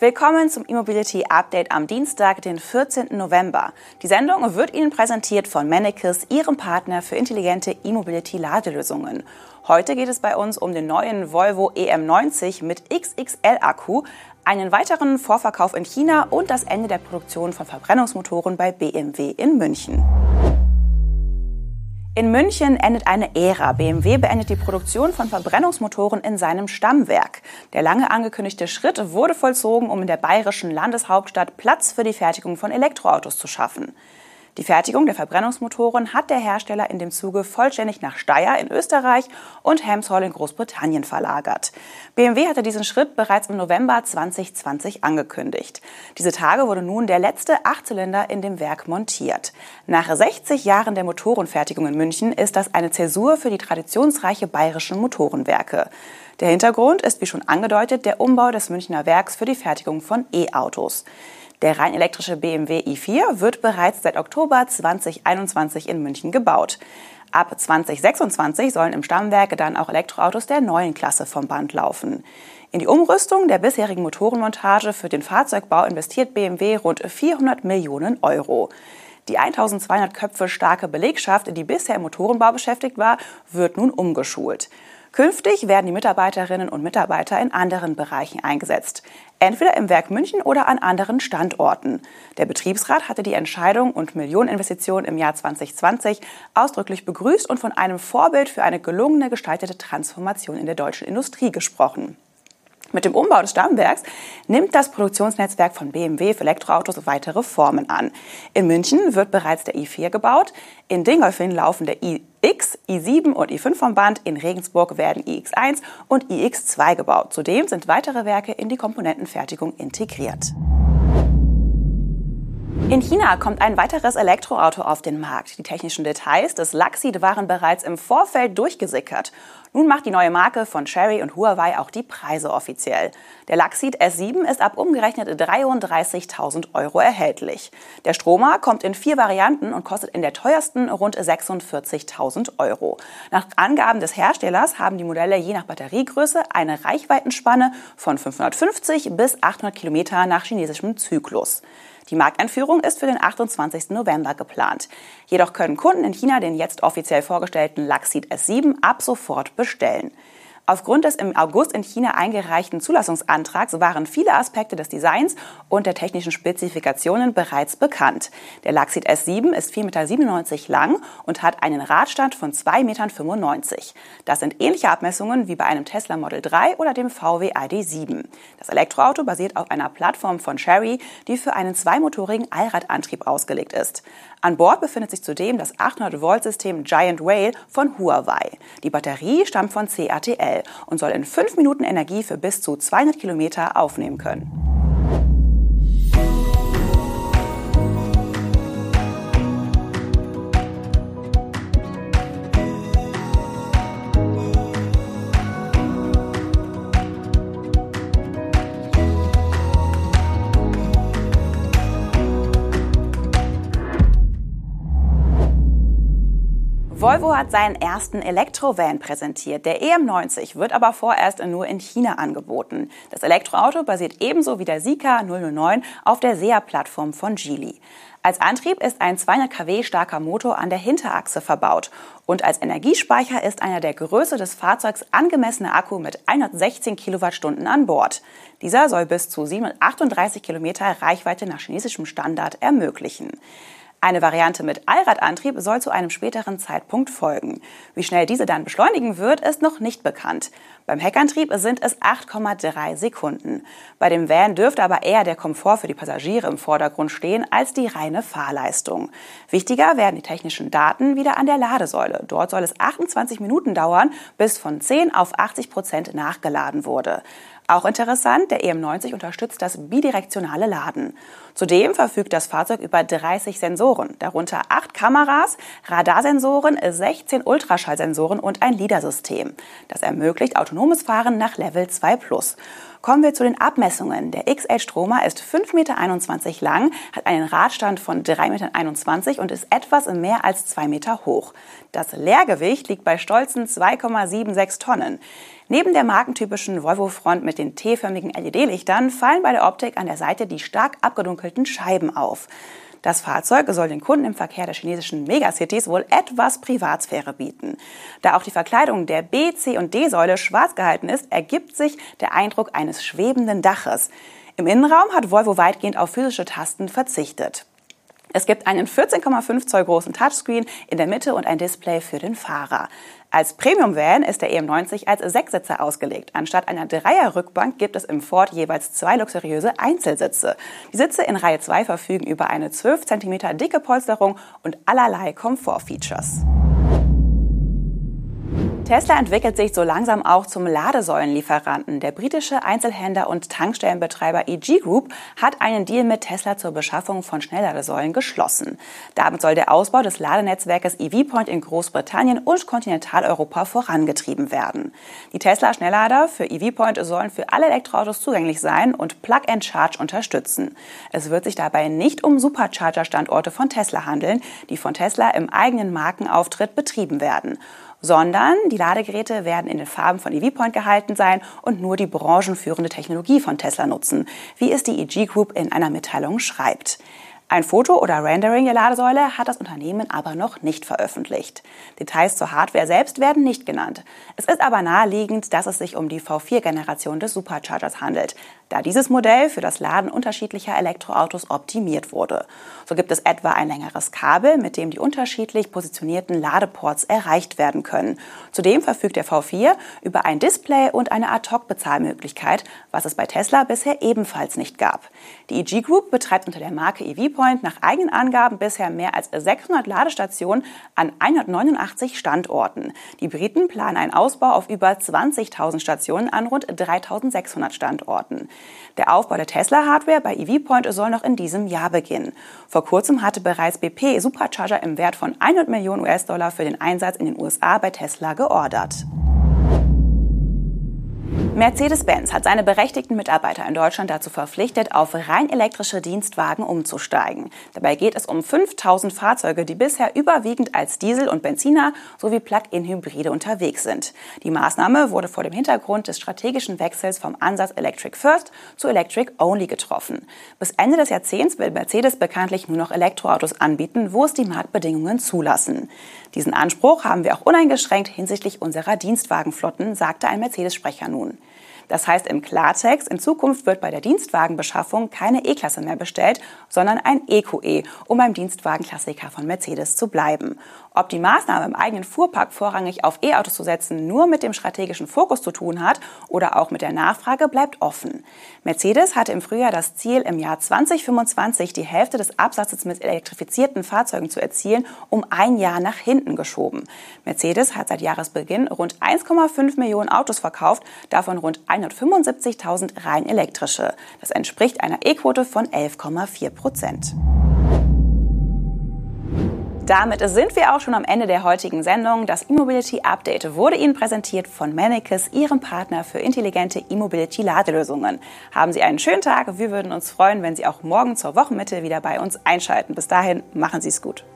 Willkommen zum E-Mobility Update am Dienstag, den 14. November. Die Sendung wird Ihnen präsentiert von Mannekes, Ihrem Partner für intelligente E-Mobility Ladelösungen. Heute geht es bei uns um den neuen Volvo EM90 mit XXL-Akku, einen weiteren Vorverkauf in China und das Ende der Produktion von Verbrennungsmotoren bei BMW in München. In München endet eine Ära. BMW beendet die Produktion von Verbrennungsmotoren in seinem Stammwerk. Der lange angekündigte Schritt wurde vollzogen, um in der bayerischen Landeshauptstadt Platz für die Fertigung von Elektroautos zu schaffen. Die Fertigung der Verbrennungsmotoren hat der Hersteller in dem Zuge vollständig nach Steyr in Österreich und Helmshall in Großbritannien verlagert. BMW hatte diesen Schritt bereits im November 2020 angekündigt. Diese Tage wurde nun der letzte Achtzylinder in dem Werk montiert. Nach 60 Jahren der Motorenfertigung in München ist das eine Zäsur für die traditionsreiche bayerischen Motorenwerke. Der Hintergrund ist, wie schon angedeutet, der Umbau des Münchner Werks für die Fertigung von E-Autos. Der rein elektrische BMW i4 wird bereits seit Oktober 2021 in München gebaut. Ab 2026 sollen im Stammwerk dann auch Elektroautos der neuen Klasse vom Band laufen. In die Umrüstung der bisherigen Motorenmontage für den Fahrzeugbau investiert BMW rund 400 Millionen Euro. Die 1200 Köpfe starke Belegschaft, die bisher im Motorenbau beschäftigt war, wird nun umgeschult. Künftig werden die Mitarbeiterinnen und Mitarbeiter in anderen Bereichen eingesetzt, entweder im Werk München oder an anderen Standorten. Der Betriebsrat hatte die Entscheidung und Millioneninvestitionen im Jahr 2020 ausdrücklich begrüßt und von einem Vorbild für eine gelungene gestaltete Transformation in der deutschen Industrie gesprochen. Mit dem Umbau des Stammwerks nimmt das Produktionsnetzwerk von BMW für Elektroautos weitere Formen an. In München wird bereits der i4 gebaut, in Dingolfing laufen der iX, i7 und i5 vom Band, in Regensburg werden iX1 und iX2 gebaut. Zudem sind weitere Werke in die Komponentenfertigung integriert. In China kommt ein weiteres Elektroauto auf den Markt. Die technischen Details des Luxeed waren bereits im Vorfeld durchgesickert. Nun macht die neue Marke von Cherry und Huawei auch die Preise offiziell. Der Luxeed S7 ist ab umgerechnet 33.000 Euro erhältlich. Der Stromer kommt in vier Varianten und kostet in der teuersten rund 46.000 Euro. Nach Angaben des Herstellers haben die Modelle je nach Batteriegröße eine Reichweitenspanne von 550 bis 800 Kilometer nach chinesischem Zyklus. Die Markteinführung ist für den 28. November geplant. Jedoch können Kunden in China den jetzt offiziell vorgestellten Luxeed S7 ab sofort bestellen. Aufgrund des im August in China eingereichten Zulassungsantrags waren viele Aspekte des Designs und der technischen Spezifikationen bereits bekannt. Der Luxeed S7 ist 4,97 Meter lang und hat einen Radstand von 2,95 Meter. Das sind ähnliche Abmessungen wie bei einem Tesla Model 3 oder dem VW ID7. Das Elektroauto basiert auf einer Plattform von Chery, die für einen zweimotorigen Allradantrieb ausgelegt ist. An Bord befindet sich zudem das 800-Volt-System Giant Whale von Huawei. Die Batterie stammt von CATL und soll in fünf Minuten Energie für bis zu 200 Kilometer aufnehmen können. Volvo hat seinen ersten Elektrovan präsentiert. Der EM90 wird aber vorerst nur in China angeboten. Das Elektroauto basiert ebenso wie der Sika 009 auf der SEA-Plattform von Geely. Als Antrieb ist ein 200 kW starker Motor an der Hinterachse verbaut und als Energiespeicher ist einer der Größe des Fahrzeugs angemessene Akku mit 116 Kilowattstunden an Bord. Dieser soll bis zu 738 Kilometer Reichweite nach chinesischem Standard ermöglichen. Eine Variante mit Allradantrieb soll zu einem späteren Zeitpunkt folgen. Wie schnell diese dann beschleunigen wird, ist noch nicht bekannt. Beim Heckantrieb sind es 8,3 Sekunden. Bei dem Van dürfte aber eher der Komfort für die Passagiere im Vordergrund stehen als die reine Fahrleistung. Wichtiger werden die technischen Daten wieder an der Ladesäule. Dort soll es 28 Minuten dauern, bis von 10 auf 80 Prozent nachgeladen wurde. Auch interessant, der EM90 unterstützt das bidirektionale Laden. Zudem verfügt das Fahrzeug über 30 Sensoren, darunter 8 Kameras, Radarsensoren, 16 Ultraschallsensoren und ein LIDAR-System. Das ermöglicht autonomes Fahren nach Level 2 Plus. Kommen wir zu den Abmessungen. Der XL Stromer ist 5,21 Meter lang, hat einen Radstand von 3,21 Meter und ist etwas mehr als 2 Meter hoch. Das Leergewicht liegt bei stolzen 2,76 Tonnen. Neben der markentypischen Volvo-Front mit den T-förmigen LED-Lichtern fallen bei der Optik an der Seite die stark abgedunkelten Scheiben auf. Das Fahrzeug soll den Kunden im Verkehr der chinesischen Megacities wohl etwas Privatsphäre bieten. Da auch die Verkleidung der B, C und D-Säule schwarz gehalten ist, ergibt sich der Eindruck eines schwebenden Daches. Im Innenraum hat Volvo weitgehend auf physische Tasten verzichtet. Es gibt einen 14,5 Zoll großen Touchscreen in der Mitte und ein Display für den Fahrer. Als Premium-Van ist der EM90 als Sechssitzer ausgelegt. Anstatt einer Dreierrückbank gibt es im Ford jeweils zwei luxuriöse Einzelsitze. Die Sitze in Reihe 2 verfügen über eine 12 cm dicke Polsterung und allerlei Komfortfeatures. Tesla entwickelt sich so langsam auch zum Ladesäulenlieferanten. Der britische Einzelhändler und Tankstellenbetreiber EG Group hat einen Deal mit Tesla zur Beschaffung von Schnellladesäulen geschlossen. Damit soll der Ausbau des Ladenetzwerkes EV Point in Großbritannien und Kontinentaleuropa vorangetrieben werden. Die Tesla-Schnelllader für EV Point sollen für alle Elektroautos zugänglich sein und Plug and Charge unterstützen. Es wird sich dabei nicht um Supercharger-Standorte von Tesla handeln, die von Tesla im eigenen Markenauftritt betrieben werden sondern die Ladegeräte werden in den Farben von EVPoint gehalten sein und nur die branchenführende Technologie von Tesla nutzen, wie es die EG Group in einer Mitteilung schreibt. Ein Foto oder Rendering der Ladesäule hat das Unternehmen aber noch nicht veröffentlicht. Details zur Hardware selbst werden nicht genannt. Es ist aber naheliegend, dass es sich um die V4-Generation des Superchargers handelt, da dieses Modell für das Laden unterschiedlicher Elektroautos optimiert wurde. So gibt es etwa ein längeres Kabel, mit dem die unterschiedlich positionierten Ladeports erreicht werden können. Zudem verfügt der V4 über ein Display und eine Ad-Hoc-Bezahlmöglichkeit, was es bei Tesla bisher ebenfalls nicht gab. Die EG Group betreibt unter der Marke EV Point nach eigenen Angaben bisher mehr als 600 Ladestationen an 189 Standorten. Die Briten planen einen Ausbau auf über 20.000 Stationen an rund 3.600 Standorten. Der Aufbau der Tesla-Hardware bei EV Point soll noch in diesem Jahr beginnen. Vor kurzem hatte bereits BP Supercharger im Wert von 100 Millionen US-Dollar für den Einsatz in den USA bei Tesla geordert. Mercedes-Benz hat seine berechtigten Mitarbeiter in Deutschland dazu verpflichtet, auf rein elektrische Dienstwagen umzusteigen. Dabei geht es um 5000 Fahrzeuge, die bisher überwiegend als Diesel- und Benziner sowie Plug-in-Hybride unterwegs sind. Die Maßnahme wurde vor dem Hintergrund des strategischen Wechsels vom Ansatz Electric First zu Electric Only getroffen. Bis Ende des Jahrzehnts will Mercedes bekanntlich nur noch Elektroautos anbieten, wo es die Marktbedingungen zulassen. Diesen Anspruch haben wir auch uneingeschränkt hinsichtlich unserer Dienstwagenflotten, sagte ein Mercedes-Sprecher nun. Das heißt im Klartext, in Zukunft wird bei der Dienstwagenbeschaffung keine E-Klasse mehr bestellt, sondern ein EQE, um beim Dienstwagenklassiker von Mercedes zu bleiben. Ob die Maßnahme im eigenen Fuhrpark vorrangig auf E-Autos zu setzen nur mit dem strategischen Fokus zu tun hat oder auch mit der Nachfrage, bleibt offen. Mercedes hatte im Frühjahr das Ziel, im Jahr 2025 die Hälfte des Absatzes mit elektrifizierten Fahrzeugen zu erzielen, um ein Jahr nach hinten geschoben. Mercedes hat seit Jahresbeginn rund 1,5 Millionen Autos verkauft, davon rund 175.000 rein elektrische. Das entspricht einer E-Quote von 11,4 Prozent. Damit sind wir auch schon am Ende der heutigen Sendung. Das E-Mobility Update wurde Ihnen präsentiert von Manicus, Ihrem Partner für intelligente E-Mobility-Ladelösungen. Haben Sie einen schönen Tag. Wir würden uns freuen, wenn Sie auch morgen zur Wochenmitte wieder bei uns einschalten. Bis dahin, machen Sie es gut.